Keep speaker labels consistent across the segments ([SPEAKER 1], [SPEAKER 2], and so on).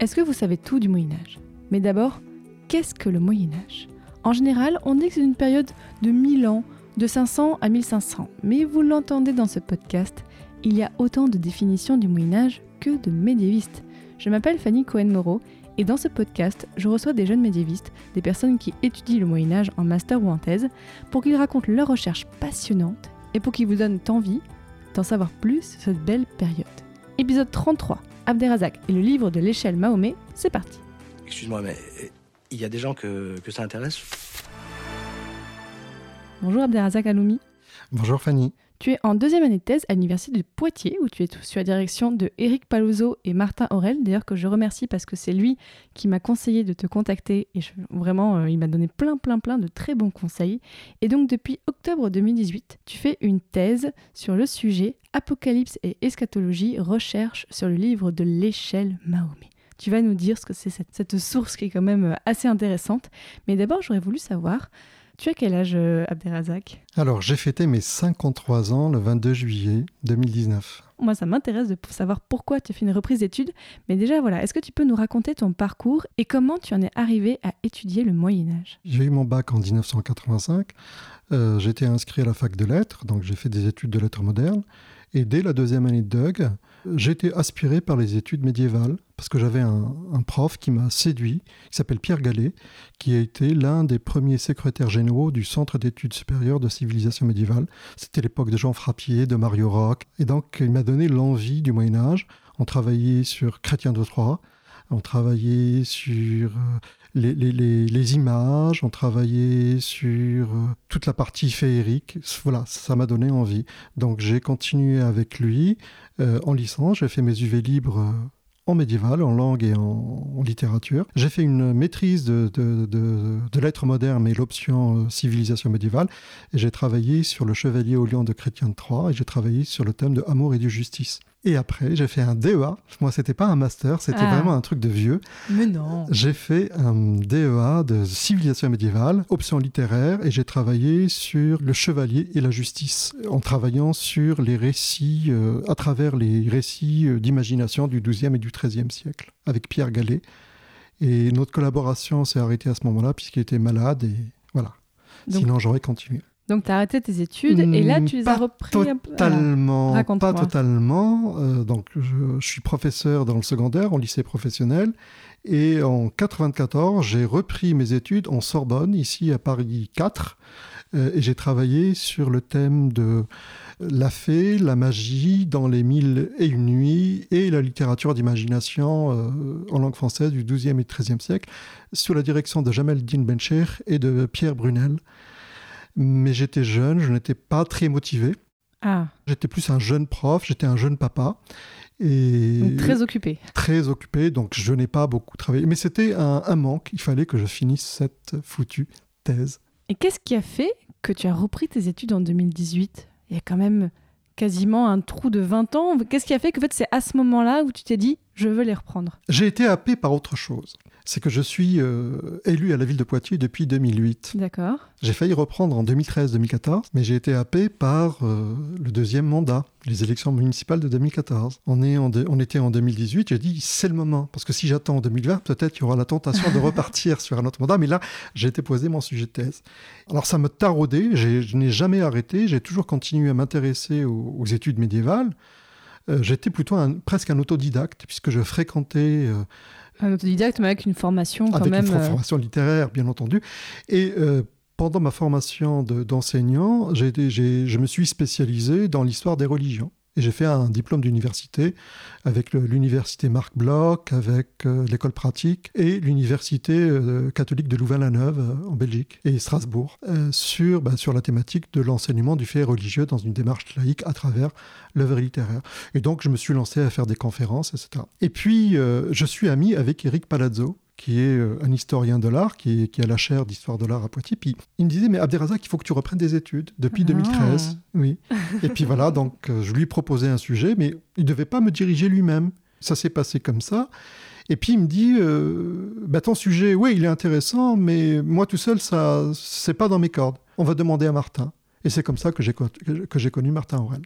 [SPEAKER 1] Est-ce que vous savez tout du Moyen Âge Mais d'abord, qu'est-ce que le Moyen Âge En général, on dit que c'est une période de 1000 ans, de 500 à 1500. Mais vous l'entendez dans ce podcast, il y a autant de définitions du Moyen Âge que de médiévistes. Je m'appelle Fanny Cohen-Moreau et dans ce podcast, je reçois des jeunes médiévistes, des personnes qui étudient le Moyen Âge en master ou en thèse, pour qu'ils racontent leurs recherches passionnantes et pour qu'ils vous donnent envie d'en savoir plus sur cette belle période. Épisode 33 Abderrazak et le livre de l'échelle Mahomet, c'est parti.
[SPEAKER 2] Excuse-moi, mais euh, il y a des gens que, que ça intéresse?
[SPEAKER 1] Bonjour Abderrazak Aloumi.
[SPEAKER 3] Bonjour Fanny.
[SPEAKER 1] Tu es en deuxième année de thèse à l'université de Poitiers où tu es sous la direction de Éric Palozzo et Martin Aurel, d'ailleurs que je remercie parce que c'est lui qui m'a conseillé de te contacter et vraiment euh, il m'a donné plein plein plein de très bons conseils. Et donc depuis octobre 2018, tu fais une thèse sur le sujet Apocalypse et eschatologie, recherche sur le livre de l'échelle Mahomet. Tu vas nous dire ce que c'est cette, cette source qui est quand même euh, assez intéressante. Mais d'abord j'aurais voulu savoir, tu as quel âge euh, Abderrazak?
[SPEAKER 3] Alors, j'ai fêté mes 53 ans le 22 juillet 2019.
[SPEAKER 1] Moi, ça m'intéresse de savoir pourquoi tu as fait une reprise d'études. Mais déjà, voilà, est-ce que tu peux nous raconter ton parcours et comment tu en es arrivé à étudier le Moyen Âge
[SPEAKER 3] J'ai eu mon bac en 1985. Euh, J'étais inscrit à la fac de lettres, donc j'ai fait des études de lettres modernes. Et dès la deuxième année de DUG, j'ai été aspiré par les études médiévales parce que j'avais un, prof qui m'a séduit, qui s'appelle Pierre Gallet, qui a été l'un des premiers secrétaires généraux du Centre d'études supérieures de civilisation médiévale. C'était l'époque de Jean Frappier, de Mario Roch. Et donc, il m'a donné l'envie du Moyen Âge. On travaillait sur Chrétien de Troyes, on travaillait sur euh, les, images, on travaillait sur euh, toute la partie féerique. Voilà, ça m'a donné envie. Donc j'ai continué avec lui euh, en licence. J'ai fait mes UV libres euh, en médiéval, en langue et en, littérature. J'ai fait une maîtrise de, de- de- lettres modernes, mais l'option civilisation médiévale. Et j'ai travaillé sur le chevalier au lion de Chrétien de Troyes et j'ai travaillé sur le thème de amour et de justice. Et après, j'ai fait un DEA. Moi, c'était pas un master, c'était
[SPEAKER 1] Ah.
[SPEAKER 3] vraiment un truc de vieux.
[SPEAKER 1] Mais non
[SPEAKER 3] J'ai fait un DEA de civilisation médiévale, option littéraire, et j'ai travaillé sur le chevalier et la justice, en travaillant sur les récits, euh, à travers les récits euh, d'imagination du XIIe et du XIIIe siècle, avec Pierre Gallet. Et notre collaboration s'est arrêtée à ce moment-là, puisqu'il était malade, et voilà.
[SPEAKER 1] Donc-
[SPEAKER 3] Sinon, j'aurais continué.
[SPEAKER 1] Donc, tu as arrêté tes études et là, tu les
[SPEAKER 3] pas
[SPEAKER 1] as repris un peu.
[SPEAKER 3] Totalement, pas totalement. Euh, donc, je, je suis professeur dans le secondaire, en lycée professionnel. Et en 94, j'ai repris mes études en Sorbonne, ici à Paris 4. euh, et j'ai travaillé sur le thème de la fée, la magie dans les mille et une nuits et la littérature d'imagination euh, en langue française du XIIe et XIIIe siècle, sous la direction de Jamel Din Bencher et de Pierre Brunel. Mais j'étais jeune, je n'étais pas très motivé.
[SPEAKER 1] Ah,
[SPEAKER 3] J'étais plus un jeune prof, j'étais un jeune papa et
[SPEAKER 1] donc très occupé.
[SPEAKER 3] très occupé, donc je n'ai pas beaucoup travaillé. Mais c'était un, un manque, il fallait que je finisse cette foutue thèse.
[SPEAKER 1] Et qu'est-ce qui a fait que tu as repris tes études en 2018 Il y a quand même quasiment un trou de 20 ans. Qu'est-ce qui a fait que en fait, c'est à ce moment-là où tu t'es dit, je veux les reprendre
[SPEAKER 3] J'ai été happé par autre chose. C'est que je suis euh, élu à la ville de Poitiers depuis 2008.
[SPEAKER 1] D'accord.
[SPEAKER 3] J'ai failli reprendre en 2013-2014, mais j'ai été happé par euh, le deuxième mandat, les élections municipales de 2014. On, est en de- on était en 2018, j'ai dit c'est le moment, parce que si j'attends en 2020, peut-être il y aura la tentation de repartir sur un autre mandat, mais là, j'ai été posé mon sujet de thèse. Alors ça me taraudait, je n'ai jamais arrêté, j'ai toujours continué à m'intéresser aux, aux études médiévales. Euh, J'étais plutôt un- presque un autodidacte, puisque je fréquentais euh,
[SPEAKER 1] Un autodidacte, mais avec une formation quand
[SPEAKER 3] avec
[SPEAKER 1] même.
[SPEAKER 3] une
[SPEAKER 1] euh,
[SPEAKER 3] formation littéraire, bien entendu. Et pendant ma formation de- d'enseignant, je me suis spécialisé dans l'histoire des religions. Et j'ai fait un diplôme d'université avec l'université Marc Bloch, avec euh, l'école pratique et l'université euh, catholique de Louvain-la-Neuve euh, en Belgique et Strasbourg sur, bah, sur la thématique de l'enseignement du fait religieux dans une démarche laïque à travers l'œuvre littéraire. Et donc je me suis lancé à faire des conférences, etc. Et puis je suis ami avec Eric Palazzo qui est euh, un historien de l'art, qui, est- qui a la chaire d'histoire de l'art à Poitiers. Puis il me disait, mais Abderrazak, il faut que tu reprennes des études depuis
[SPEAKER 1] Ah.
[SPEAKER 3] 2013. Oui. Et puis voilà, donc euh, je lui proposais un sujet, mais il ne devait pas me diriger lui-même. Ça s'est passé comme ça. Et puis il me dit, euh, bah, ton sujet, oui, il est intéressant, mais moi tout seul, ça, c'est pas dans mes cordes. On va demander à Martin. Et c'est comme ça j'ai, que j'ai connu Martin Aurel.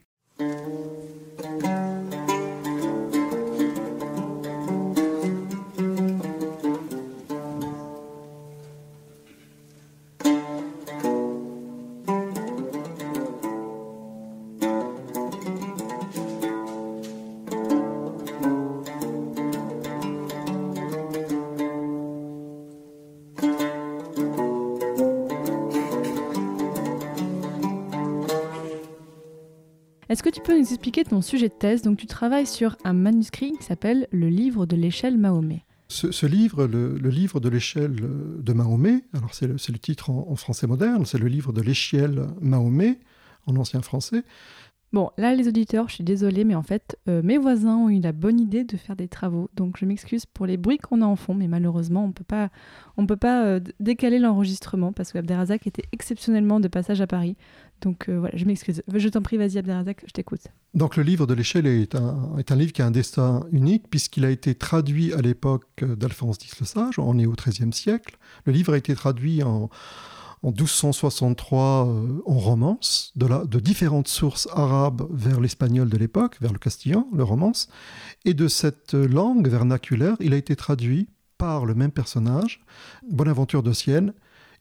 [SPEAKER 1] Expliquer ton sujet de thèse Donc tu travailles sur un manuscrit qui s'appelle Le livre de l'échelle Mahomet.
[SPEAKER 3] Ce, ce livre, le, le livre de l'échelle de Mahomet, alors c'est le, titre en, en français moderne, c'est le livre de l'échelle Mahomet en ancien français.
[SPEAKER 1] Bon, là les auditeurs, je suis désolée, mais en fait, euh, mes voisins ont eu la bonne idée de faire des travaux. Donc je m'excuse pour les bruits qu'on a en fond, mais malheureusement, on peut pas, on peut pas euh, décaler l'enregistrement parce que Abderrazak était exceptionnellement de passage à Paris. Donc euh, voilà, je m'excuse. Je t'en prie, vas-y Abderrazak, je t'écoute.
[SPEAKER 3] Donc le livre de l'échelle est un, livre qui a un destin unique puisqu'il a été traduit à l'époque d'Alphonse X le Sage, on est au XIIIe siècle. Le livre a été traduit en, en 1263 euh, en romance, de différentes sources arabes vers l'espagnol de l'époque, vers le castillan, le romance. Et de cette langue vernaculaire, il a été traduit par le même personnage, Bonaventure de Sienne.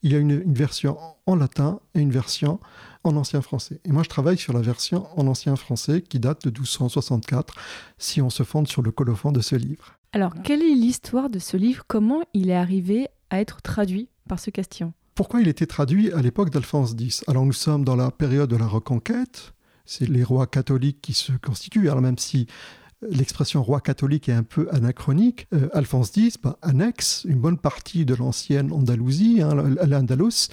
[SPEAKER 3] Il y a une, une version en latin et une version en ancien français. Et moi, je travaille sur la version en ancien français qui date de 1264, si on se fonde sur le colophon de ce livre.
[SPEAKER 1] Alors, quelle est l'histoire de ce livre? Comment il est arrivé à être traduit par ce Castillon
[SPEAKER 3] Pourquoi il était traduit à l'époque d'Alphonse X? Alors, nous sommes dans la période de la Reconquête. C'est les rois catholiques qui se constituent. Alors, même si l'expression roi catholique est un peu anachronique, euh, Alphonse X bah, annexe une bonne partie de l'ancienne Andalousie, hein, l'Andalus,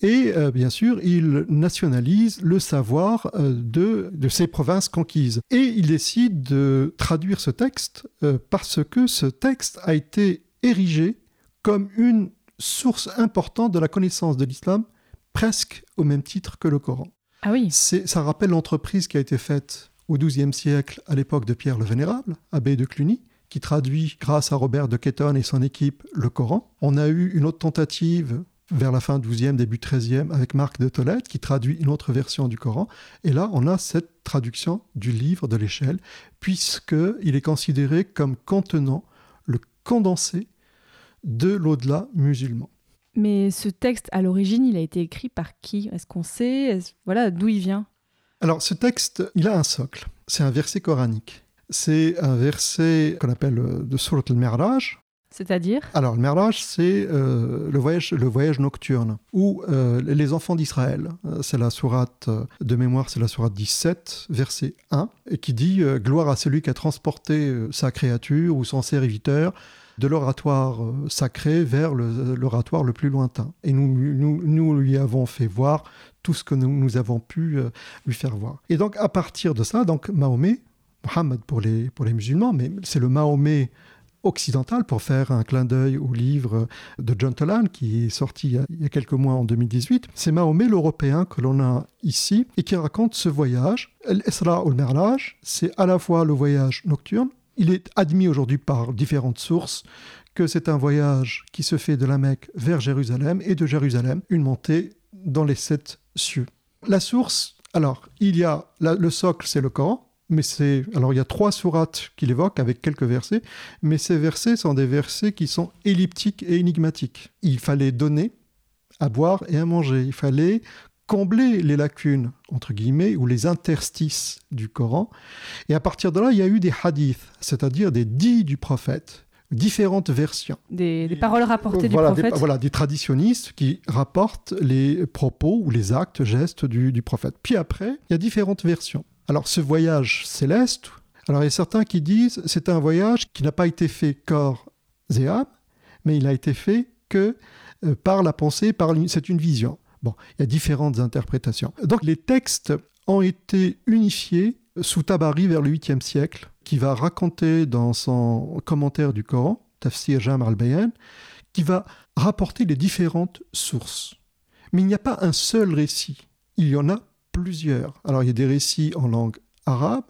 [SPEAKER 3] et euh, bien sûr, il nationalise le savoir euh, de, de ces provinces conquises. Et il décide de traduire ce texte parce que ce texte a été érigé comme une source importante de la connaissance de l'islam, presque au même titre que le Coran.
[SPEAKER 1] Ah oui,
[SPEAKER 3] Ça rappelle l'entreprise qui a été faite au XIIe siècle à l'époque de Pierre le Vénérable, abbé de Cluny, qui traduit, grâce à Robert de Ketton et son équipe, le Coran. On a eu une autre tentative vers la fin 12e, début 13e, avec Marc de Tolède, qui traduit une autre version du Coran. Et là, on a cette traduction du livre de l'échelle, puisqu'il est considéré comme contenant le condensé de l'au-delà musulman.
[SPEAKER 1] mais ce texte, à l'origine, il a été écrit par qui? Est-ce qu'on sait? Voilà, d'où il vient?
[SPEAKER 3] Alors, ce texte, il a un socle. C'est un verset coranique. C'est un verset qu'on appelle euh, de Surat al-Mi'raj.
[SPEAKER 1] C'est-à-dire?
[SPEAKER 3] Alors, le Mi'raj, c'est euh, le, voyage, le voyage nocturne, où euh, les enfants d'Israël, c'est la sourate de mémoire, c'est la sourate 17, verset 1, et qui dit euh, Gloire à celui qui a transporté sa créature ou son serviteur de l'oratoire euh, sacré vers le- l'oratoire le, plus lointain. Et nous, lui avons fait voir tout ce que nous, nous avons pu euh, lui faire voir. Et donc, à partir de ça, donc Mahomet, Mohammed pour les, pour les musulmans, mais c'est le Mahomet occidental pour faire un clin d'œil au livre de John Tolan qui est sorti il y a, il y a quelques mois en 2018. C'est Mahomet l'Européen que l'on a ici et qui raconte ce voyage. L'Isra ou le Merlage, c'est à la fois le voyage nocturne. Il est admis aujourd'hui par différentes sources que c'est un voyage qui se fait de la Mecque vers Jérusalem et de Jérusalem une montée dans les sept cieux. La source, alors il y a le socle, c'est le Coran. Mais c'est alors il y a trois sourates qu'il évoque avec quelques versets, mais ces versets sont des versets qui sont elliptiques et énigmatiques. Il fallait donner à boire et à manger. Il fallait combler les lacunes, entre guillemets, ou les interstices du Coran. Et à partir de là, il y a eu des hadiths, c'est-à-dire des dits du prophète, différentes versions.
[SPEAKER 1] des, des paroles rapportées
[SPEAKER 3] voilà,
[SPEAKER 1] du
[SPEAKER 3] des,
[SPEAKER 1] prophète
[SPEAKER 3] voilà, des traditionnistes qui rapportent les propos ou les actes, gestes du, du prophète. Puis après, il y a différentes versions. Alors ce voyage céleste, alors il y a certains qui disent c'est un voyage qui n'a pas été fait corps et âme, mais il a été fait que euh, par la pensée, par c'est une vision. Bon, il y a différentes interprétations. Donc les textes ont été unifiés sous Tabari vers le 8e siècle, qui va raconter dans son commentaire du Coran Tafsir Jam al-Bayan, qui va rapporter les différentes sources. Mais il n'y a pas un seul récit, il y en a plusieurs. Alors il y a des récits en langue arabe,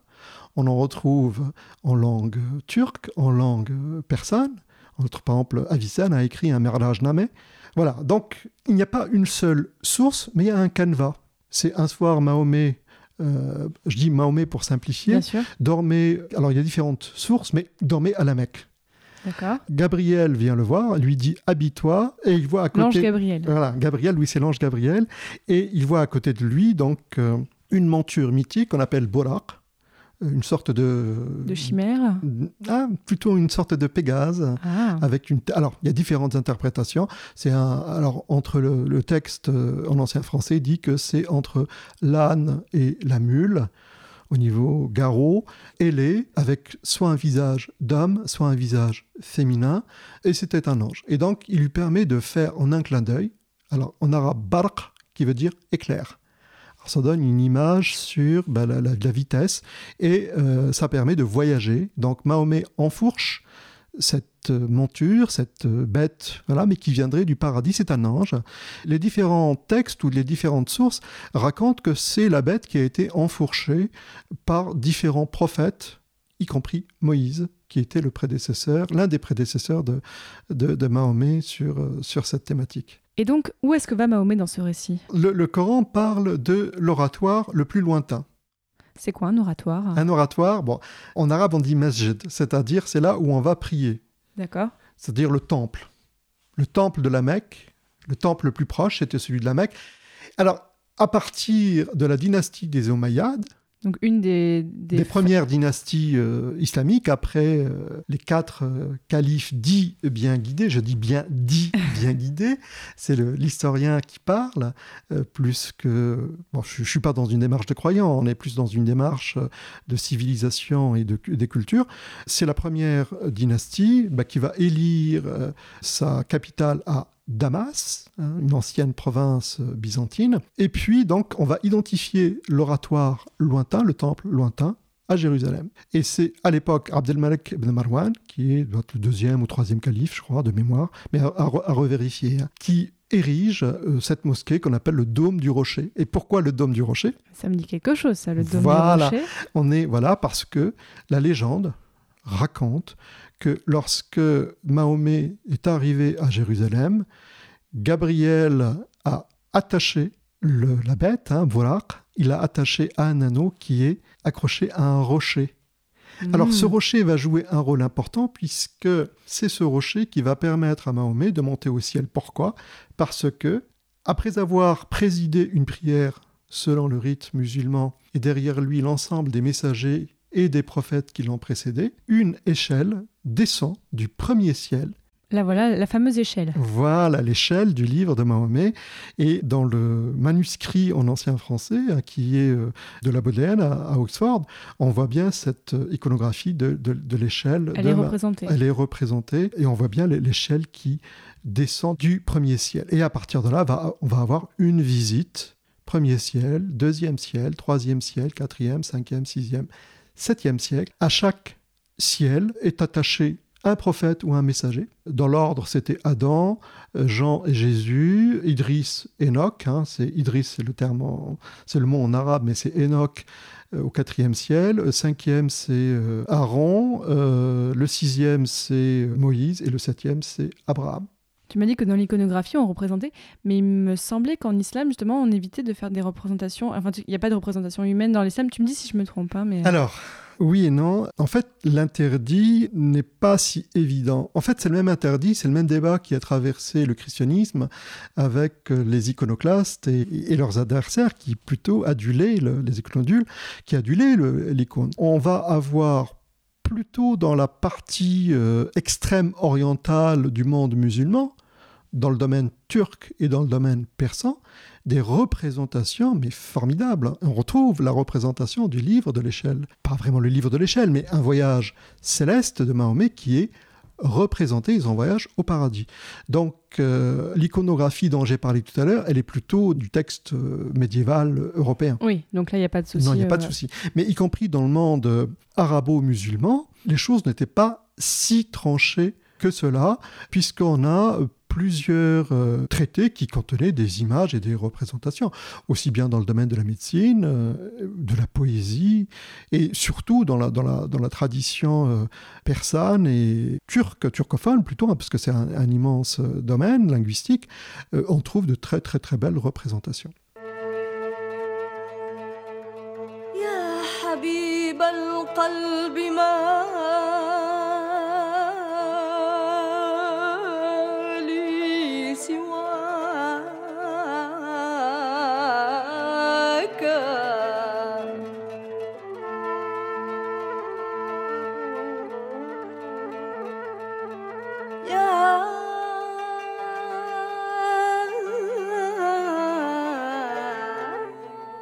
[SPEAKER 3] on en retrouve en langue turque, en langue persane. Par exemple, Avicenne a écrit un Merlaj Namé. Voilà, donc il n'y a pas une seule source, mais il y a un canevas. C'est un soir Mahomet, euh, je dis Mahomet pour simplifier, dormait, alors il y a différentes sources, mais dormait à la Mecque.
[SPEAKER 1] D'accord.
[SPEAKER 3] Gabriel vient le voir, lui dit habille-toi, et il voit à côté.
[SPEAKER 1] L'ange Gabriel.
[SPEAKER 3] Voilà, Gabriel, oui, c'est l'ange Gabriel, et il voit à côté de lui donc euh, une monture mythique qu'on appelle Borak, une sorte de.
[SPEAKER 1] De chimère.
[SPEAKER 3] Ah, plutôt une sorte de Pégase.
[SPEAKER 1] Ah.
[SPEAKER 3] Avec une, alors, il y a différentes interprétations. C'est un, alors entre le, le texte euh, en ancien français dit que c'est entre l'âne et la mule au niveau garrot, ailé, avec soit un visage d'homme, soit un visage féminin, et c'était un ange. Et donc, il lui permet de faire en un clin d'œil, alors en arabe barq, qui veut dire éclair. Ça donne une image sur bah, la, vitesse, et euh, ça permet de voyager. Donc, Mahomet enfourche cette euh, monture, cette euh, bête, voilà, mais qui viendrait du paradis, c'est un ange. Les différents textes ou les différentes sources racontent que c'est la bête qui a été enfourchée par différents prophètes, y compris Moïse, qui était le prédécesseur, l'un des prédécesseurs de, de, Mahomet sur, sur cette thématique.
[SPEAKER 1] Et donc, où est-ce que va Mahomet dans ce récit?
[SPEAKER 3] Le, le Coran parle de l'oratoire le plus lointain.
[SPEAKER 1] C'est quoi un oratoire?
[SPEAKER 3] Un oratoire, bon, en arabe on dit masjid, c'est-à-dire c'est là où on va prier.
[SPEAKER 1] D'accord.
[SPEAKER 3] c'est-à-dire le temple. Le temple de la Mecque, le temple le plus proche, c'était celui de la Mecque. Alors, à partir de la dynastie des Omeyyades,
[SPEAKER 1] Donc, une des. des
[SPEAKER 3] des, premières dynasties euh, islamiques, après euh, les quatre euh, califes dits bien guidés, je dis bien dits bien guidés, c'est l'historien qui parle, euh, plus que... Bon, je ne suis pas dans une démarche de croyant, on est plus dans une démarche de civilisation et de, des cultures. C'est la première dynastie bah, qui va élire sa capitale à Damas, hein, une ancienne province euh, byzantine. Et puis, donc, on va identifier l'oratoire lointain, le temple lointain, à Jérusalem. Et c'est à l'époque Abdelmalek ibn Marwan, qui est le deuxième ou troisième calife, je crois, de mémoire, mais à, à re- à revérifier, hein, qui érige euh, cette mosquée qu'on appelle le Dôme du Rocher. Et pourquoi le Dôme du Rocher?
[SPEAKER 1] Ça me dit quelque chose, ça, le dôme
[SPEAKER 3] Voilà.
[SPEAKER 1] du rocher.
[SPEAKER 3] on est voilà parce que la légende raconte que lorsque Mahomet est arrivé à Jérusalem, Gabriel a attaché le- la bête, hein, il a attaché à un anneau qui est accroché à un rocher. Alors
[SPEAKER 1] Hmm.
[SPEAKER 3] ce rocher va jouer un rôle important puisque c'est ce rocher qui va permettre à Mahomet de monter au ciel. Pourquoi? Parce que après avoir présidé une prière selon le rite musulman et derrière lui l'ensemble des messagers et des prophètes qui l'ont précédé, une échelle descend du premier ciel
[SPEAKER 1] Là, voilà, la fameuse échelle.
[SPEAKER 3] voilà l'échelle du livre de Mahomet. Et dans le manuscrit en ancien français, hein, qui est euh, de la Bodleian à, à Oxford, on voit bien cette euh, iconographie de, de- de l'échelle.
[SPEAKER 1] Elle
[SPEAKER 3] de
[SPEAKER 1] est
[SPEAKER 3] Ma-
[SPEAKER 1] représentée.
[SPEAKER 3] Elle est représentée et on voit bien l'é- l'échelle qui descend du premier ciel. Et à partir de là, va- on va avoir une visite. Premier ciel, deuxième ciel, troisième ciel, quatrième, cinquième, sixième, septième siècle. À chaque ciel est attaché un prophète ou un messager. Dans l'ordre, c'était Adam, euh, Jean et Jésus, Idriss, Enoch. hein, c'est Idriss, c'est le terme, c'est le mot en arabe, mais c'est Enoch euh, au quatrième ciel. Le cinquième, c'est euh, Aaron. euh, le sixième, c'est Moïse. Et le septième, c'est Abraham.
[SPEAKER 1] Tu m'as dit que dans l'iconographie, on représentait, mais il me semblait qu'en islam, justement, on évitait de faire des représentations. Enfin, il n'y a pas de représentation humaine dans l'islam. Tu me dis si je me trompe pas, mais.
[SPEAKER 3] Alors, oui et non. En fait, l'interdit n'est pas si évident. En fait, c'est le même interdit, c'est le même débat qui a traversé le christianisme avec euh, les iconoclastes et, leurs adversaires qui plutôt adulaient, le- les iconodules, qui adulaient l'icône. On va avoir plutôt dans la partie euh, extrême orientale du monde musulman, dans le domaine turc et dans le domaine persan, des représentations, mais formidables. On retrouve la représentation du livre de l'échelle. Pas vraiment le livre de l'échelle, mais un voyage céleste de Mahomet qui est représenté, ils en voyagent au paradis. Donc euh, l'iconographie dont j'ai parlé tout à l'heure, elle est plutôt du texte euh, médiéval euh, européen.
[SPEAKER 1] Oui, donc là, il n'y a pas de souci.
[SPEAKER 3] Non, il n'y a pas de souci. Mais y compris dans le monde arabo-musulman, les choses n'étaient pas si tranchées que cela, puisqu'on a plusieurs euh, traités qui contenaient des images et des représentations, aussi bien dans le domaine de la médecine, euh, de la poésie, et surtout dans la, dans la, dans la tradition euh, persane et turque, turcophone plutôt, hein, parce que c'est un, un, immense domaine linguistique, on trouve de très très très belles représentations.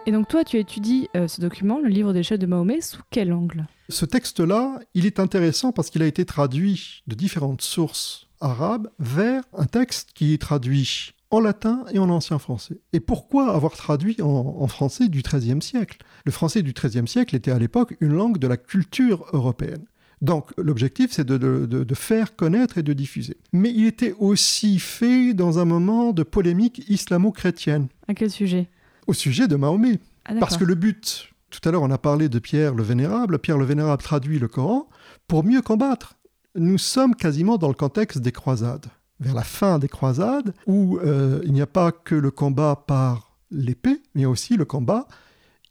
[SPEAKER 1] Et donc toi, tu étudies euh, ce document, le livre des chefs de Mahomet, sous quel angle?
[SPEAKER 3] Ce texte-là, il est intéressant parce qu'il a été traduit de différentes sources arabes vers un texte qui est traduit en latin et en ancien français. Et pourquoi avoir traduit en, français du XIIIe siècle? Le français du XIIIe siècle était à l'époque une langue de la culture européenne. Donc l'objectif, c'est de, de, faire connaître et de diffuser. Mais il était aussi fait dans un moment de polémique islamo-chrétienne.
[SPEAKER 1] À quel sujet?
[SPEAKER 3] Au sujet de Mahomet. Ah, Parce que le but, tout à l'heure on a parlé de Pierre le Vénérable, Pierre le Vénérable traduit le Coran pour mieux combattre. Nous sommes quasiment dans le contexte des croisades, vers la fin des croisades, où euh, il n'y a pas que le combat par l'épée, mais aussi le combat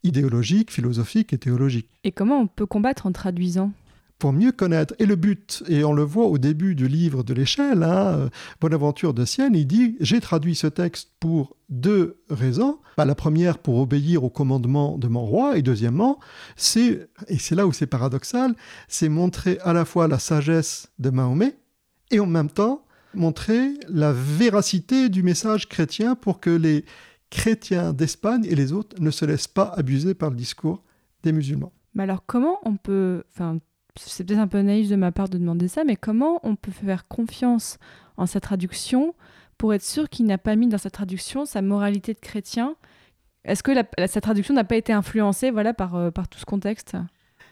[SPEAKER 3] idéologique, philosophique et théologique.
[SPEAKER 1] Et comment on peut combattre en traduisant?
[SPEAKER 3] Pour mieux connaître. Et le but, et on le voit au début du livre de l'échelle, hein, euh, Bonaventure de Sienne, il dit J'ai traduit ce texte pour deux raisons. Bah, la première, pour obéir au commandement de mon roi, et deuxièmement, c'est, et c'est là où c'est paradoxal, c'est montrer à la fois la sagesse de Mahomet et en même temps montrer la véracité du message chrétien pour que les chrétiens d'Espagne et les autres ne se laissent pas abuser par le discours des musulmans.
[SPEAKER 1] Mais alors comment on peut, enfin c'est peut-être un peu naïf de ma part de demander ça, mais comment on peut faire confiance en sa traduction pour être sûr qu'il n'a pas mis dans sa traduction sa moralité de chrétien? Est-ce que sa traduction n'a pas été influencée voilà, par, euh, par tout ce contexte?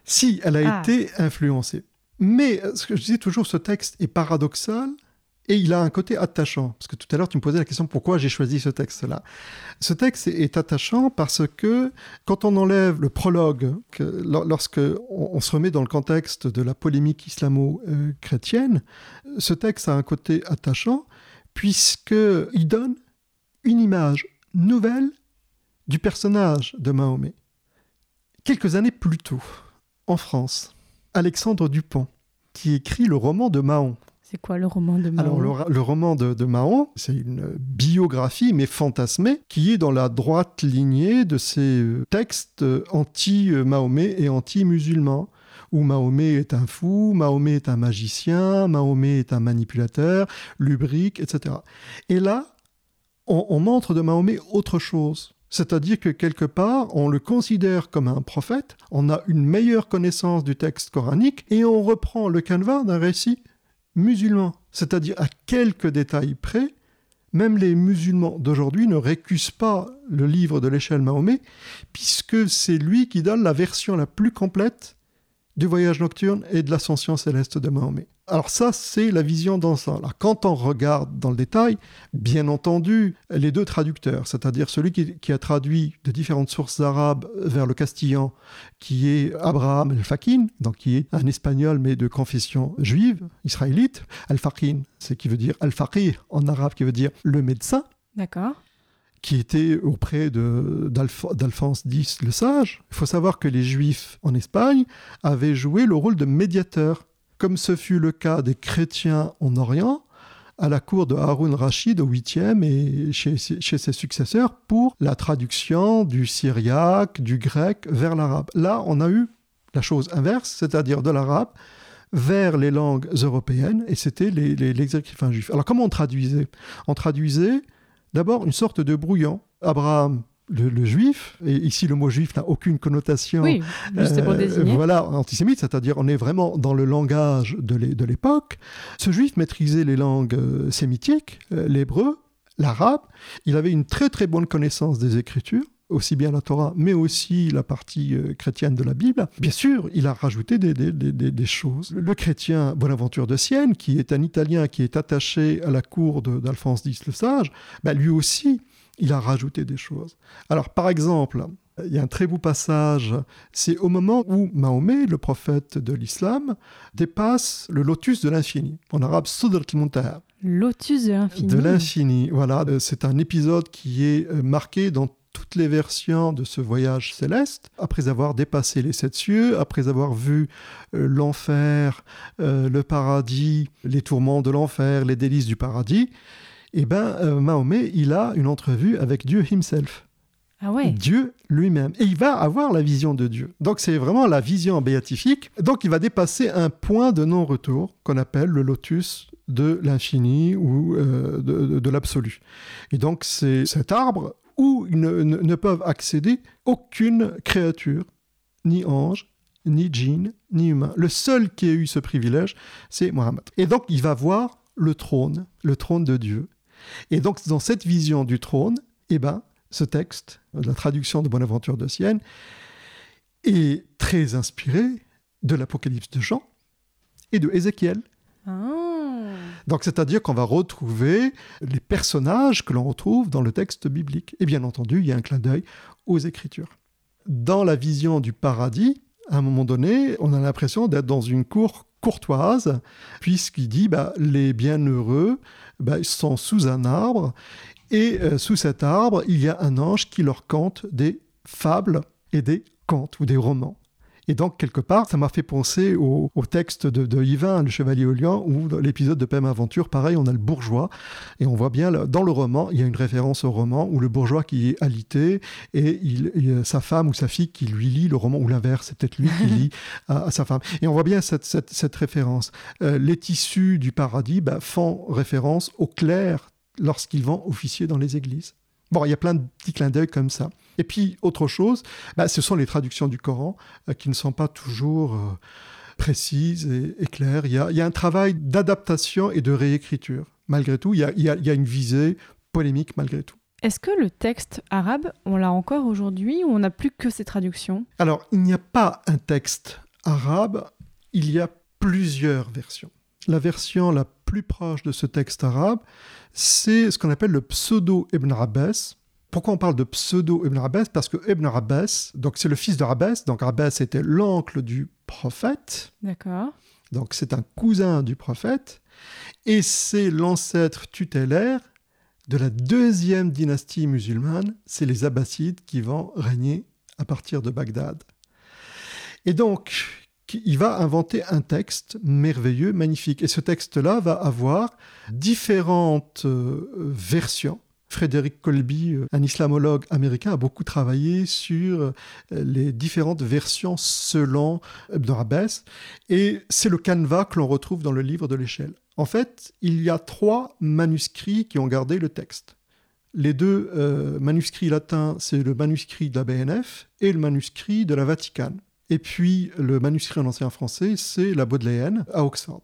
[SPEAKER 3] Si, elle a ah. été influencée. Mais euh, ce que je disais toujours, ce texte est paradoxal et il a un côté attachant, parce que tout à l'heure tu me posais la question pourquoi j'ai choisi ce texte-là? Ce texte est attachant parce que quand on enlève le prologue, lorsque on, se remet dans le contexte de la polémique islamo-chrétienne, ce texte a un côté attachant puisqu'il donne une image nouvelle du personnage de Mahomet. Quelques années plus tôt, en France, Alexandre Dupont, qui écrit le roman de Mahon,
[SPEAKER 1] c'est quoi le roman de Mahon
[SPEAKER 3] Alors, le, roman de, Mahon, c'est une biographie, mais fantasmée, qui est dans la droite lignée de ces euh, textes anti-Mahomet et anti-musulmans où Mahomet est un fou, Mahomet est un magicien, Mahomet est un manipulateur, lubrique, etc. Et là, on, on montre de Mahomet autre chose. C'est-à-dire que quelque part, on le considère comme un prophète, on a une meilleure connaissance du texte coranique et on reprend le canevas d'un récit musulmans, c'est-à-dire à quelques détails près, même les musulmans d'aujourd'hui ne récusent pas le livre de l'échelle Mahomet, puisque c'est lui qui donne la version la plus complète du voyage nocturne et de l'ascension céleste de Mahomet. Alors ça, c'est la vision d'ensemble. Quand on regarde dans le détail, bien entendu, les deux traducteurs, c'est-à-dire celui qui, a traduit de différentes sources arabes vers le castillan, qui est Abraham el-Fakin, donc qui est un espagnol mais de confession juive, israélite. Al-Fakin, c'est qui veut dire al-Faqih en arabe, qui veut dire le médecin.
[SPEAKER 1] D'accord
[SPEAKER 3] qui était auprès d'Alphonse X le Sage. Il faut savoir que les Juifs en Espagne avaient joué le rôle de médiateur, comme ce fut le cas des chrétiens en Orient, à la cour de Haroun Rachid au 8e et chez, ses successeurs pour la traduction du syriaque, du grec vers l'arabe. Là, on a eu la chose inverse, c'est-à-dire de l'arabe vers les langues européennes, et c'était les, les, les juifs. Alors comment on traduisait? On traduisait D'abord, une sorte de brouillon. Abraham, le, juif, et ici le mot juif n'a aucune connotation
[SPEAKER 1] oui, euh,
[SPEAKER 3] voilà, antisémite, c'est-à-dire on est vraiment dans le langage de l'époque. Ce juif maîtrisait les langues euh, sémitiques, euh, l'hébreu, l'arabe, il avait une très très bonne connaissance des écritures, aussi bien la Torah, mais aussi la partie euh, chrétienne de la Bible, bien sûr, il a rajouté des, des, des, des choses. Le chrétien Bonaventure de Sienne, qui est un Italien qui est attaché à la cour d'Alphonse X le Sage, ben, lui aussi, il a rajouté des choses. Alors, par exemple, il y a un très beau passage, c'est au moment où Mahomet, le prophète de l'islam, dépasse le lotus de l'infini. En arabe, Sudrat al
[SPEAKER 1] Lotus de l'infini.
[SPEAKER 3] De l'infini, voilà. C'est un épisode qui est euh, marqué dans toutes les versions de ce voyage céleste, après avoir dépassé les sept cieux, après avoir vu euh, l'enfer, euh, le paradis, les tourments de l'enfer, les délices du paradis, eh ben, Mahomet, il a une entrevue avec Dieu himself.
[SPEAKER 1] Ah ouais.
[SPEAKER 3] Dieu lui-même. Et il va avoir la vision de Dieu. Donc c'est vraiment la vision béatifique. Donc il va dépasser un point de non-retour qu'on appelle le lotus de l'infini ou euh, de, de, l'absolu. Et donc c'est cet arbre où ne, ne, peuvent accéder aucune créature, ni ange, ni djinn, ni humain. Le seul qui a eu ce privilège, c'est Mohammed. Et donc il va voir le trône, le trône de Dieu. Et donc dans cette vision du trône, eh ben, ce texte, la traduction de Bonaventure de Sienne, est très inspiré de l'Apocalypse de Jean et de Ézéchiel.
[SPEAKER 1] Ah.
[SPEAKER 3] Donc, c'est-à-dire qu'on va retrouver les personnages que l'on retrouve dans le texte biblique. Et bien entendu, il y a un clin d'œil aux Écritures. Dans la vision du paradis, à un moment donné, on a l'impression d'être dans une cour courtoise, puisqu'il dit bah, les bienheureux bah, sont sous un arbre et euh, sous cet arbre, il y a un ange qui leur cante des fables et des contes ou des romans. Et donc, quelque part, ça m'a fait penser au, texte de, de, Yvain, le Chevalier au Lion, ou dans l'épisode de Pème Aventure, pareil, on a le bourgeois, et on voit bien, dans le roman, il y a une référence au roman, où le bourgeois qui est alité, et, il, sa femme ou sa fille qui lui lit le roman, ou l'inverse, c'est peut-être lui qui lit à, sa femme. Et on voit bien cette, cette, référence. Euh, les tissus du paradis bah, font référence au clair lorsqu'ils vont officier dans les églises. Bon, il y a plein de petits clins d'œil comme ça. Et puis, autre chose, bah, ce sont les traductions du Coran euh, qui ne sont pas toujours euh, précises et, claires. Il y, a, un travail d'adaptation et de réécriture. Malgré tout, il y, a, une visée polémique malgré tout.
[SPEAKER 1] Est-ce que le texte arabe, on l'a encore aujourd'hui ou on n'a plus que ces traductions?
[SPEAKER 3] Alors, il n'y a pas un texte arabe, il y a plusieurs versions. La version la plus proche de ce texte arabe, c'est ce qu'on appelle le pseudo Ibn Abbas. Pourquoi on parle de pseudo Ibn Abbas? Parce que Ibn Abbas, donc c'est le fils de Abbas, donc Abbas était l'oncle du prophète.
[SPEAKER 1] D'accord.
[SPEAKER 3] Donc c'est un cousin du prophète, et c'est l'ancêtre tutélaire de la deuxième dynastie musulmane, c'est les Abbassides qui vont régner à partir de Bagdad. Et donc, il va inventer un texte merveilleux, magnifique. Et ce texte-là va avoir différentes euh, versions. Frédéric Colby, euh, un islamologue américain, a beaucoup travaillé sur euh, les différentes versions selon Ibn Abbas. Et c'est le canevas que l'on retrouve dans le livre de l'échelle. En fait, il y a trois manuscrits qui ont gardé le texte. Les deux manuscrits latins, c'est le manuscrit de la BNF et le manuscrit de la Vatican. Et puis le manuscrit en ancien français, c'est la Bodléenne à Oxford.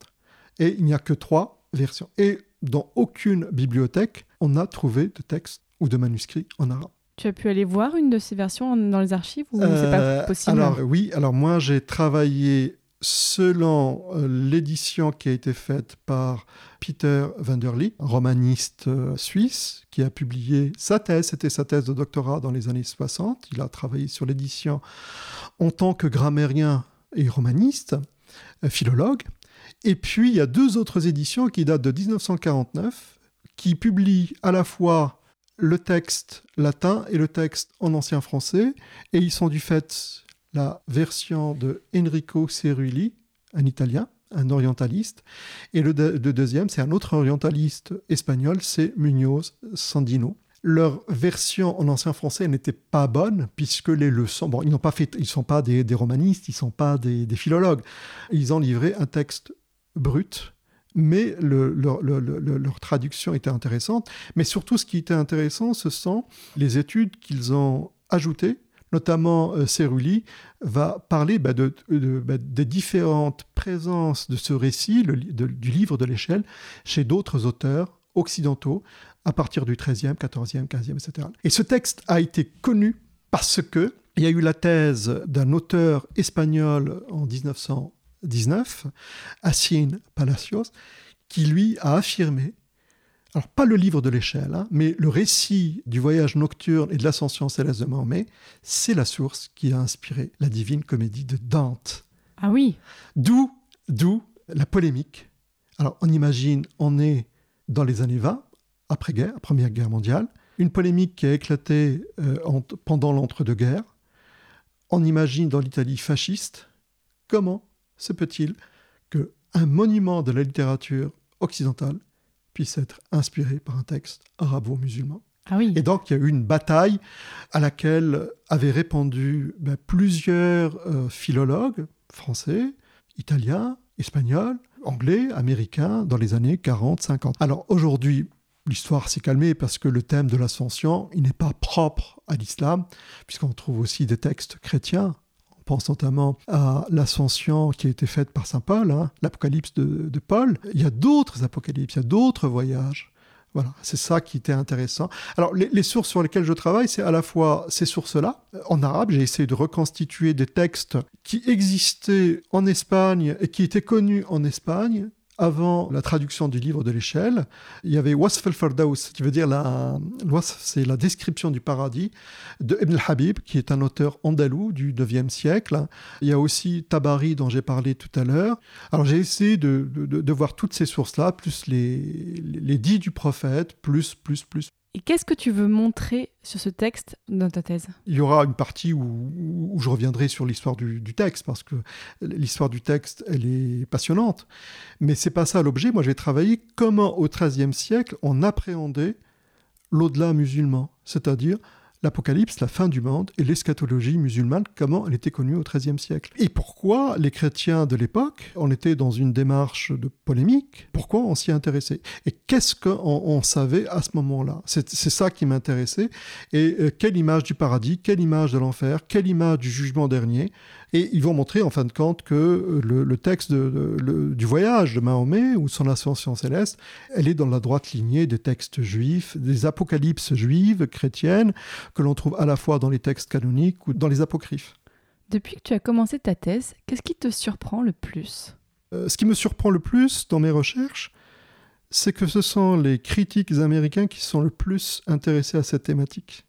[SPEAKER 3] Et il n'y a que trois versions. Et dans aucune bibliothèque, on n'a trouvé de texte ou de manuscrit en arabe.
[SPEAKER 1] Tu as pu aller voir une de ces versions dans les archives ou c'est pas euh, possible?
[SPEAKER 3] Alors oui, alors moi j'ai travaillé selon euh, l'édition qui a été faite par Peter Vanderly, romaniste euh, suisse, qui a publié sa thèse, c'était sa thèse de doctorat dans les années 60. Il a travaillé sur l'édition en tant que grammairien et romaniste, euh, philologue. Et puis il y a deux autres éditions qui datent de 1949, qui publient à la fois le texte latin et le texte en ancien français, et ils sont du fait la version de Enrico Cerulli, un Italien, un orientaliste, et le, deuxième, c'est un autre orientaliste espagnol, c'est Munoz Sandino. Leur version en ancien français n'était pas bonne, puisque les leçons, bon, ils n'ont pas fait, ils sont pas des, romanistes, ils sont pas des, philologues, ils ont livré un texte brut, mais leur, traduction était intéressante. Mais surtout, ce qui était intéressant, ce sont les études qu'ils ont ajoutées notamment euh, Cerulli, va parler bah, bah, des différentes présences de ce récit, du livre de l'échelle, chez d'autres auteurs occidentaux à partir du XIIIe, XIVe, XVe, etc. Et ce texte a été connu Parce que il y a eu la thèse d'un auteur espagnol en 1919, Assin Palacios, qui lui a affirmé, alors pas le livre de l'échelle, hein, mais le récit du voyage nocturne et de l'ascension céleste de Mahomet, c'est la source qui a inspiré la divine comédie de Dante.
[SPEAKER 1] Ah oui
[SPEAKER 3] D'où, d'où la polémique. Alors on imagine, on est dans les années 20, après-guerre, Première Guerre mondiale, une polémique qui a éclaté euh, en- pendant l'entre-deux-guerres. On imagine dans l'Italie fasciste, comment se peut-il que un monument de la littérature occidentale puisse être inspiré par un texte arabo-musulman
[SPEAKER 1] Ah oui
[SPEAKER 3] et donc, il y a eu une bataille à laquelle avaient répondu ben, plusieurs euh, philologues français, italiens, espagnols, anglais, américains dans les années 40-50. Alors aujourd'hui, l'histoire s'est calmée parce que le thème de l'ascension, il n'est pas propre à l'islam, puisqu'on trouve aussi des textes chrétiens. Pense notamment à l'ascension qui a été faite par Saint Paul, hein, l'Apocalypse de, Paul. Il y a d'autres apocalypses, il y a d'autres voyages. Voilà, c'est ça qui était intéressant. Alors, les, sources sur lesquelles je travaille, c'est à la fois ces sources-là. En arabe, j'ai essayé de reconstituer des textes qui existaient en Espagne et qui étaient connus en Espagne avant la traduction du livre de l'échelle. Il y avait Wasf al-Fardaus, qui veut dire la, c'est la description du paradis, de Ibn al-Habib, qui est un auteur andalou du 9e siècle. Il y a aussi Tabari, dont j'ai parlé tout à l'heure. Alors j'ai essayé de, de- de voir toutes ces sources-là, plus les, les, les dits du prophète, plus, plus, plus.
[SPEAKER 1] Et qu'est-ce que tu veux montrer sur ce texte dans ta thèse?
[SPEAKER 3] Il y aura une partie où, je reviendrai sur l'histoire du, du texte, parce que l'histoire du texte, elle est passionnante. Mais c'est pas ça l'objet. Moi, j'ai travaillé comment, au XIIIe siècle, on appréhendait l'au-delà musulman, c'est-à-dire l'Apocalypse, la fin du monde, et l'eschatologie musulmane, comment elle était connue au XIIIe siècle. Et pourquoi les chrétiens de l'époque, on était dans une démarche de polémique, pourquoi on s'y intéressait? Et qu'est-ce qu'on on savait à ce moment-là? C'est c'est ça qui m'intéressait. Et euh, quelle image du paradis, quelle image de l'enfer, quelle image du jugement dernier? Et ils vont montrer en fin de compte que euh, le, le texte de- de- le- du voyage de Mahomet, ou son ascension céleste, elle est dans la droite lignée des textes juifs, des apocalypses juives, chrétiennes, que l'on trouve à la fois dans les textes canoniques ou dans les apocryphes.
[SPEAKER 1] Depuis que tu as commencé ta thèse, qu'est-ce qui te surprend le plus?
[SPEAKER 3] Euh, ce qui me surprend le plus dans mes recherches, c'est que ce sont les critiques américains qui sont le plus intéressés à cette thématique.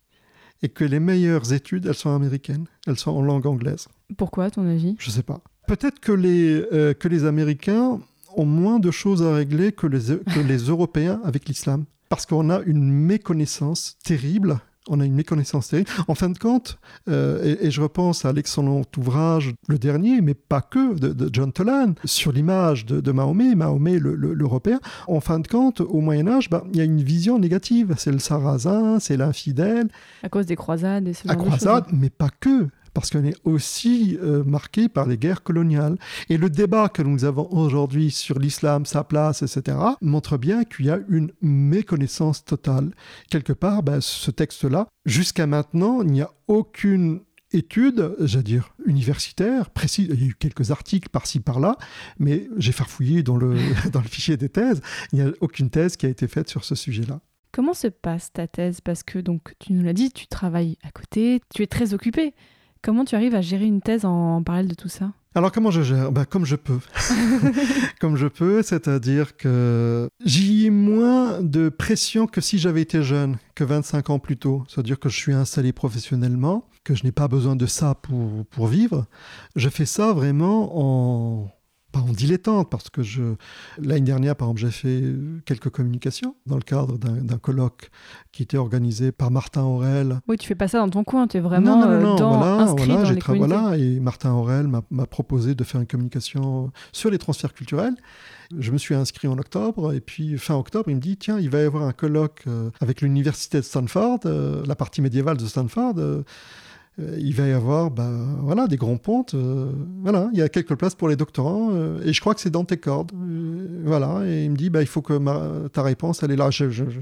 [SPEAKER 3] Et que les meilleures études, elles sont américaines, elles sont en langue anglaise.
[SPEAKER 1] Pourquoi, à ton avis?
[SPEAKER 3] Je sais pas. Peut-être que les, euh, que les Américains ont moins de choses à régler que les, que les Européens avec l'islam. Parce qu'on a une méconnaissance terrible. On a une méconnaissance terrible. En fin de compte, euh, et, et je repense à l'excellent ouvrage, le dernier, mais pas que, de, de John Tolan, sur l'image de, de Mahomet, Mahomet le- le- l'Européen. En fin de compte, au Moyen-Âge, bah, il y a une vision négative. C'est le sarrasin, c'est l'infidèle,
[SPEAKER 1] À cause des croisades et ce
[SPEAKER 3] à
[SPEAKER 1] genre de choses.
[SPEAKER 3] croisade, mais pas que, parce qu'on est aussi euh, marqué par les guerres coloniales. Et le débat que nous avons aujourd'hui sur l'islam, sa place, etc., montre bien qu'il y a une méconnaissance totale. Quelque part, ben, ce texte-là, jusqu'à maintenant, il n'y a aucune étude, j'allais dire universitaire, précise. Il y a eu quelques articles par-ci par-là, mais j'ai farfouillé dans le, dans le fichier des thèses. Il n'y a aucune thèse qui a été faite sur ce sujet-là.
[SPEAKER 1] Comment se passe ta thèse? Parce que, donc, tu nous l'as dit, tu travailles à côté, tu es très occupé. Comment tu arrives à gérer une thèse en, en parallèle de tout ça?
[SPEAKER 3] Alors comment je gère? Ben, Comme je peux. comme je peux, c'est-à-dire que j'y ai moins de pression que si j'avais été jeune, que 25 ans plus tôt. C'est-à-dire que je suis installé professionnellement, que je n'ai pas besoin de ça pour, pour vivre. Je fais ça vraiment en pas en dilettante, parce que je l'année dernière, par exemple, j'ai fait quelques communications dans le cadre d'un colloque qui était organisé par Martin Aurel
[SPEAKER 1] Oui, tu fais pas ça dans ton coin, tu es vraiment
[SPEAKER 3] non, non, non,
[SPEAKER 1] euh, dans,
[SPEAKER 3] voilà,
[SPEAKER 1] inscrit
[SPEAKER 3] voilà,
[SPEAKER 1] dans
[SPEAKER 3] j'ai
[SPEAKER 1] les communautés.
[SPEAKER 3] voilà, et Martin Aurel m'a m'a proposé de faire une communication sur les transferts culturels. Je me suis inscrit en octobre, et puis fin octobre, il me dit tiens, il va y avoir un colloque euh, avec l'université de Stanford, euh, la partie médiévale de Stanford. Euh, il va y avoir bah, voilà, des grands pontes. euh, voilà, il y a quelques places pour les doctorants, euh, et je crois que c'est dans tes cordes. euh, voilà, et il me dit bah, il faut que ma- ta réponse, elle est là. Je, je- je-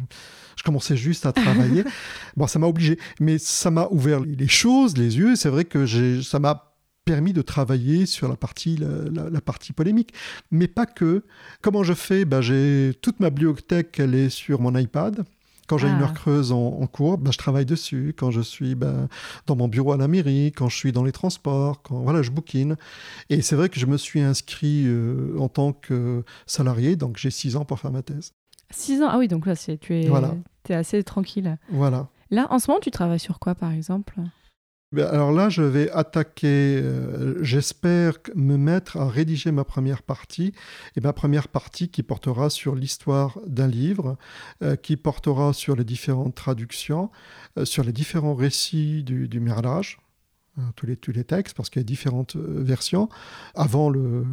[SPEAKER 3] je commençais juste à travailler. bon, ça m'a obligé, mais ça m'a ouvert les choses, les yeux. C'est vrai que ça m'a permis de travailler sur la partie, la, la- la partie polémique. Mais pas que. Comment je fais? Ben, J'ai toute ma bibliothèque, elle est sur mon iPad. Quand j'ai une
[SPEAKER 1] Ah.
[SPEAKER 3] heure creuse en, en cours, ben, je travaille dessus. Quand je suis ben, dans mon bureau à la mairie, quand je suis dans les transports, quand voilà, je bouquine. Et c'est vrai que je me suis inscrit euh, en tant que salarié, donc j'ai six ans pour faire ma thèse.
[SPEAKER 1] 6 ans. Ah oui, donc là, c'est, tu es,
[SPEAKER 3] Voilà.
[SPEAKER 1] es assez tranquille.
[SPEAKER 3] Voilà.
[SPEAKER 1] Là, en ce moment, tu travailles sur quoi, par exemple?
[SPEAKER 3] Alors là, je vais attaquer, euh, j'espère me mettre à rédiger ma première partie. Et ma première partie qui portera sur l'histoire d'un livre, euh, qui portera sur les différentes traductions, euh, sur les différents récits du, du euh, tous, les, tous les textes, parce qu'il y a différentes euh, versions, avant le,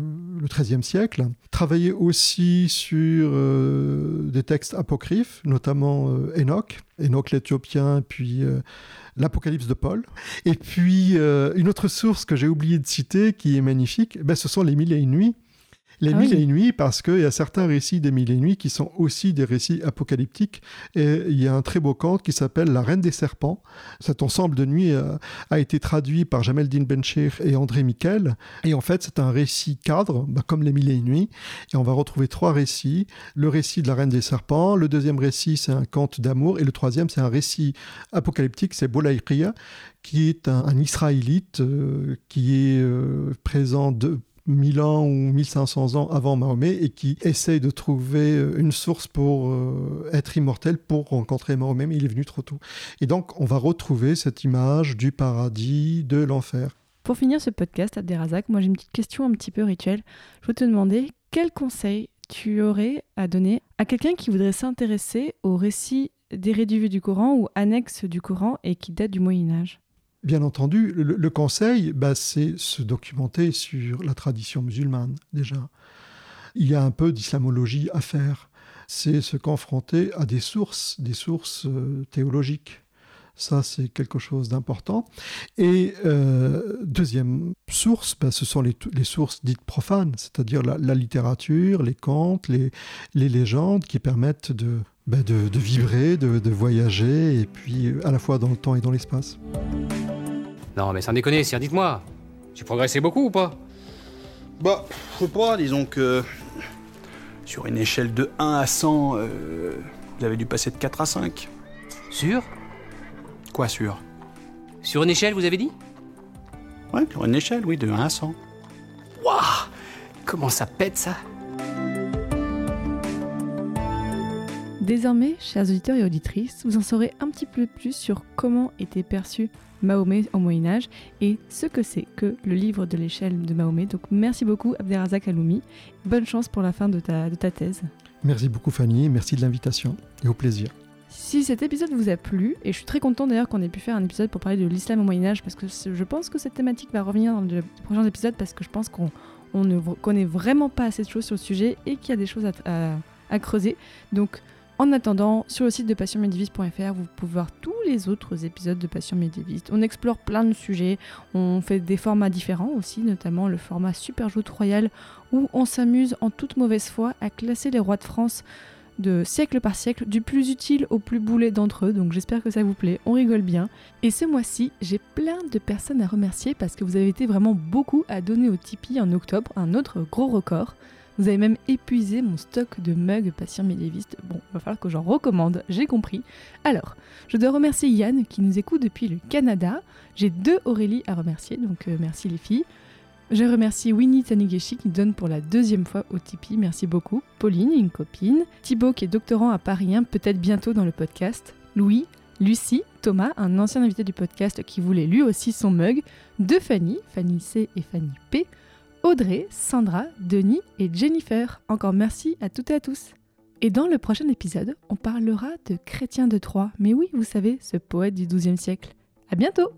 [SPEAKER 3] XIIIe siècle. Travailler aussi sur euh, des textes apocryphes, notamment euh, Enoch, Enoch l'Éthiopien, puis euh, l'Apocalypse de Paul. Et puis, une autre source que j'ai oublié de citer, qui est magnifique, ben, ce sont les Mille et une nuits. Les
[SPEAKER 1] Ah
[SPEAKER 3] Mille
[SPEAKER 1] oui.
[SPEAKER 3] et une nuits, parce qu'il y a certains récits des Mille et une nuits qui sont aussi des récits apocalyptiques. Et il y a un très beau conte qui s'appelle La Reine des Serpents. Cet ensemble de nuits euh, a été traduit par Jamel Din Benchir et André Miquel. Et en fait, c'est un récit cadre, bah, comme les Mille et une nuits. Et on va retrouver trois récits. Le récit de la Reine des Serpents, le deuxième récit, c'est un conte d'amour, et le troisième, c'est un récit apocalyptique, c'est Bolaïria, qui est un, un Israélite euh, qui est euh, présent de 1000 ans ou 1500 ans avant Mahomet et qui essaye de trouver euh, une source pour euh, être immortel, pour rencontrer Mahomet, mais il est venu trop tôt. Et donc, on va retrouver cette image du paradis, de l'enfer.
[SPEAKER 1] Pour finir ce podcast, Abderrazak, moi j'ai une petite question un petit peu rituelle. Je veux te demander quel conseil tu aurais à donner à quelqu'un qui voudrait s'intéresser au récit dérivés du Coran ou annexes du Coran et qui date du Moyen Âge?
[SPEAKER 3] Bien entendu, le, conseil, bah, c'est se documenter sur la tradition musulmane, déjà. Il y a un peu d'islamologie à faire. C'est se confronter à des sources, des sources euh, théologiques. Ça, c'est quelque chose d'important. Et euh, deuxième source, bah, ce sont les, sources dites profanes, c'est-à-dire la, littérature, les contes, les légendes qui permettent de, bah, de, de vibrer, de, de, voyager, et puis à la fois dans le temps et dans l'espace.
[SPEAKER 4] Non, mais sans déconner, sire, dites-moi. J'ai progressé beaucoup ou pas?
[SPEAKER 5] Bah, je sais pas, disons que. Sur une échelle de 1 à 100, euh, vous avez dû passer de 4 à 5.
[SPEAKER 4] Sûr?
[SPEAKER 5] Quoi, sûr?
[SPEAKER 4] Sur une échelle, vous avez dit?
[SPEAKER 5] Ouais, sur une échelle, oui, de 1 à 100.
[SPEAKER 4] Waouh Comment ça pète, ça?
[SPEAKER 1] Désormais, chers auditeurs et auditrices, vous en saurez un petit peu plus sur comment était perçu Mahomet au Moyen Âge et ce que c'est que le livre de l'échelle de Mahomet. Donc merci beaucoup Abderrazak Aloumi. Bonne chance pour la fin de ta, de ta thèse.
[SPEAKER 3] Merci beaucoup Fanny, merci de l'invitation et au plaisir.
[SPEAKER 1] Si cet épisode vous a plu, et je suis très content d'ailleurs qu'on ait pu faire un épisode pour parler de l'islam au Moyen Âge, parce que je pense que cette thématique va revenir dans les prochains épisodes, parce que je pense qu'on on ne connaît vraiment pas assez de choses sur le sujet et qu'il y a des choses à, à, à creuser. Donc en attendant, sur le site de passionmédiéviste.fr, vous pouvez voir tous les autres épisodes de Passion Médiéviste. On explore plein de sujets, on fait des formats différents aussi, notamment le format Super Joute Royal, où on s'amuse en toute mauvaise foi à classer les rois de France de siècle par siècle, du plus utile au plus boulet d'entre eux, donc j'espère que ça vous plaît, on rigole bien. Et ce mois-ci, j'ai plein de personnes à remercier parce que vous avez été vraiment beaucoup à donner au Tipeee en octobre, un autre gros record. Vous avez même épuisé mon stock de mugs patient médiéviste. Bon, il va falloir que j'en recommande, j'ai compris. Alors, je dois remercier Yann qui nous écoute depuis le Canada. J'ai deux Aurélie à remercier, donc euh, merci les filles. Je remercie Winnie Taniguchi qui donne pour la deuxième fois au Tipeee, merci beaucoup. Pauline, une copine. Thibaut qui est doctorant à Paris 1, peut-être bientôt dans le podcast. Louis, Lucie, Thomas, un ancien invité du podcast qui voulait lui aussi son mug. Deux Fanny, Fanny C et Fanny P. Audrey, Sandra, Denis et Jennifer. Encore merci à toutes et à tous. Et dans le prochain épisode, on parlera de Chrétien de Troyes. Mais oui, vous savez, ce poète du XIIe siècle. À bientôt